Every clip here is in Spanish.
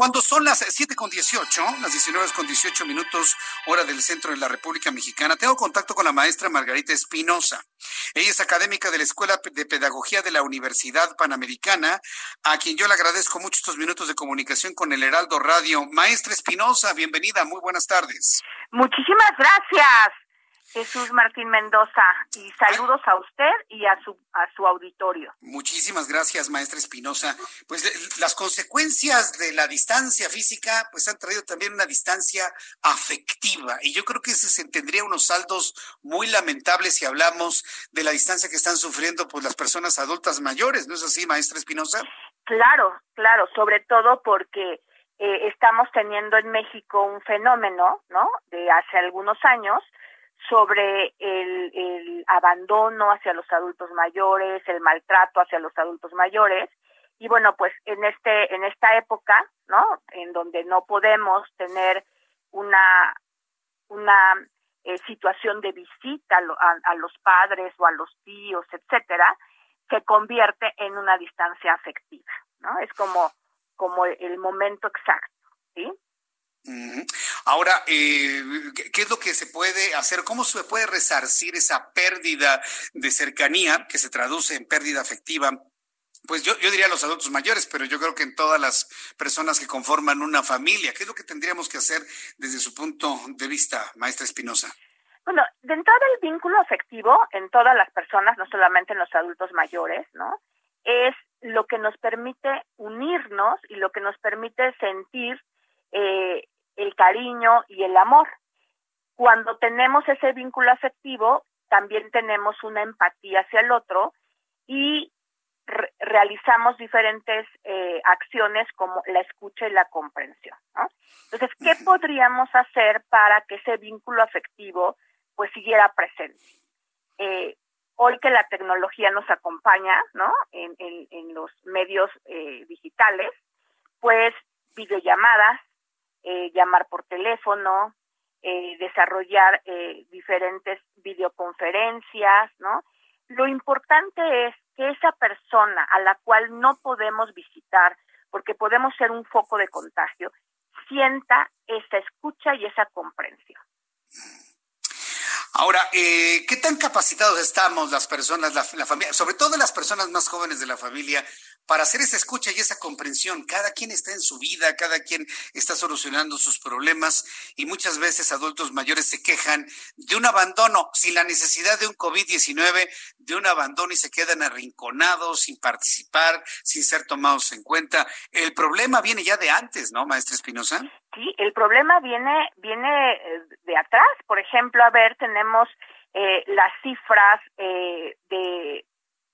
Cuando son las 7 con 18, las 19 con 18 minutos, hora del centro de la República Mexicana, tengo contacto con la maestra Margarita Espinosa. Ella es académica de la Escuela de Pedagogía de la Universidad Panamericana, a quien yo le agradezco mucho estos minutos de comunicación con el Heraldo Radio. Maestra Espinosa, bienvenida, muy buenas tardes. Muchísimas gracias. Jesús Martín Mendoza y saludos a usted y a su a su auditorio. Muchísimas gracias, maestra Espinosa. Pues las consecuencias de la distancia física pues han traído también una distancia afectiva y yo creo que se tendría unos saldos muy lamentables si hablamos de la distancia que están sufriendo pues las personas adultas mayores, ¿no es así, maestra Espinosa? Claro, claro, sobre todo porque eh, estamos teniendo en México un fenómeno, ¿no? De hace algunos años sobre el, el, abandono hacia los adultos mayores, el maltrato hacia los adultos mayores. Y bueno, pues en este en esta época, ¿no? En donde no podemos tener una una eh, situación de visita a, a, los padres o a los tíos, etcétera, se convierte en una distancia afectiva, ¿no? Es como como el momento exacto, ¿sí? Ahora, eh, ¿qué es lo que se puede hacer? ¿Cómo se puede resarcir esa pérdida de cercanía que se traduce en pérdida afectiva? Pues yo, yo diría los adultos mayores, pero yo creo que en todas las personas que conforman una familia. ¿Qué es lo que tendríamos que hacer desde su punto de vista, maestra Espinosa? Bueno, de entrada el vínculo afectivo en todas las personas, no solamente en los adultos mayores, ¿no? Es lo que nos permite unirnos y lo que nos permite sentir eh, el cariño y el amor. Cuando tenemos ese vínculo afectivo, también tenemos una empatía hacia el otro y realizamos diferentes eh, acciones como la escucha y la comprensión. Entonces, ¿qué podríamos hacer para que ese vínculo afectivo pues siguiera presente? Eh, hoy que la tecnología nos acompaña, ¿no? En, en, los medios eh, digitales, pues videollamadas, eh, llamar por teléfono, eh, desarrollar eh, diferentes videoconferencias, ¿no? Lo importante es que esa persona a la cual no podemos visitar, porque podemos ser un foco de contagio, sienta esa escucha y esa comprensión. Ahora, eh, ¿qué tan capacitados estamos las personas, la, la, familia, sobre todo las personas más jóvenes de la familia, para hacer esa escucha y esa comprensión. Cada quien está en su vida, cada quien está solucionando sus problemas y muchas veces adultos mayores se quejan de un abandono sin la necesidad de un COVID-19, de un abandono y se quedan arrinconados sin participar, sin ser tomados en cuenta. El problema viene ya de antes, ¿no, maestra Espinosa? Sí, el problema viene, viene eh, de atrás. Por ejemplo, a ver, tenemos eh, las cifras eh, de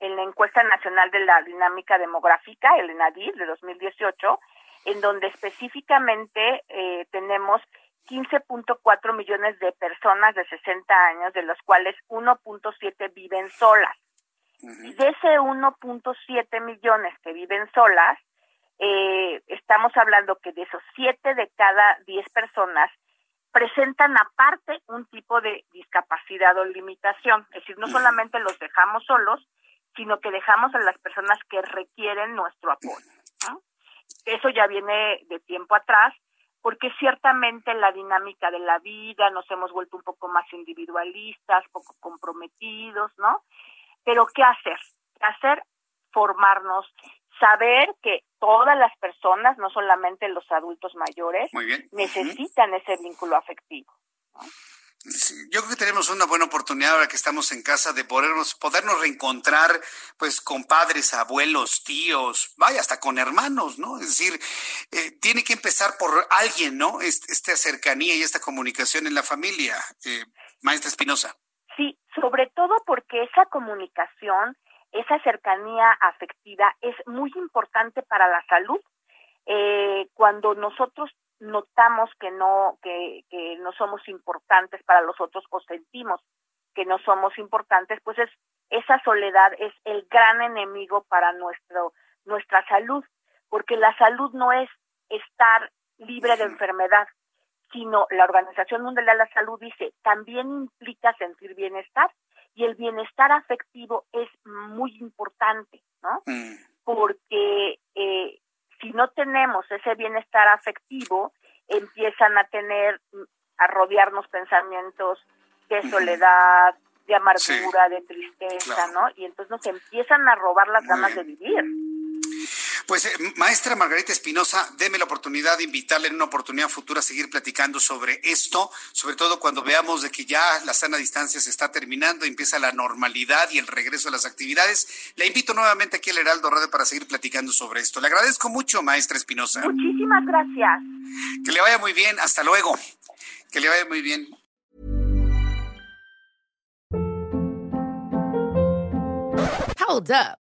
en la encuesta nacional de la dinámica demográfica, el ENADIR de 2018, en donde específicamente eh, tenemos 15.4 millones de personas de 60 años, de los cuales 1.7 viven solas. Y de ese 1.7 millones que viven solas, eh, estamos hablando que de esos 7 de cada 10 personas presentan aparte un tipo de discapacidad o limitación. Es decir, no solamente los dejamos solos, sino que dejamos a las personas que requieren nuestro apoyo. Eso ya viene de tiempo atrás, porque ciertamente la dinámica de la vida nos hemos vuelto un poco más individualistas, poco comprometidos, ¿no? Pero ¿qué hacer? ¿Qué hacer? Formarnos, saber que todas las personas, no solamente los adultos mayores, necesitan ese vínculo afectivo. ¿no? Yo creo que tenemos una buena oportunidad ahora que estamos en casa de podernos, podernos reencontrar pues con padres, abuelos, tíos, vaya, hasta con hermanos, ¿no? Es decir, eh, tiene que empezar por alguien, ¿no? esta cercanía y esta comunicación en la familia. Eh, maestra Espinosa. Sí, sobre todo porque esa comunicación esa cercanía afectiva es muy importante para la salud. Eh, cuando nosotros notamos que no que, que no somos importantes para los otros o sentimos que no somos importantes, pues es esa soledad es el gran enemigo para nuestro nuestra salud, porque la salud no es estar libre de enfermedad, sino la Organización Mundial de la Salud dice, también implica sentir bienestar y el bienestar afectivo es muy importante, ¿no? Mm. Porque eh, si no tenemos ese bienestar afectivo, empiezan a tener, a rodearnos pensamientos de soledad, de amargura, de tristeza, ¿no? Y entonces nos empiezan a robar las ganas de vivir. Pues, eh, maestra Margarita Espinosa, deme la oportunidad de invitarle en una oportunidad futura a seguir platicando sobre esto, sobre todo cuando veamos de que ya la sana distancia se está terminando, empieza la normalidad y el regreso a las actividades. Le invito nuevamente aquí al Heraldo Radio para seguir platicando sobre esto. Le agradezco mucho, maestra Espinosa. Muchísimas gracias. Que le vaya muy bien. Hasta luego. Que le vaya muy bien. Hold up.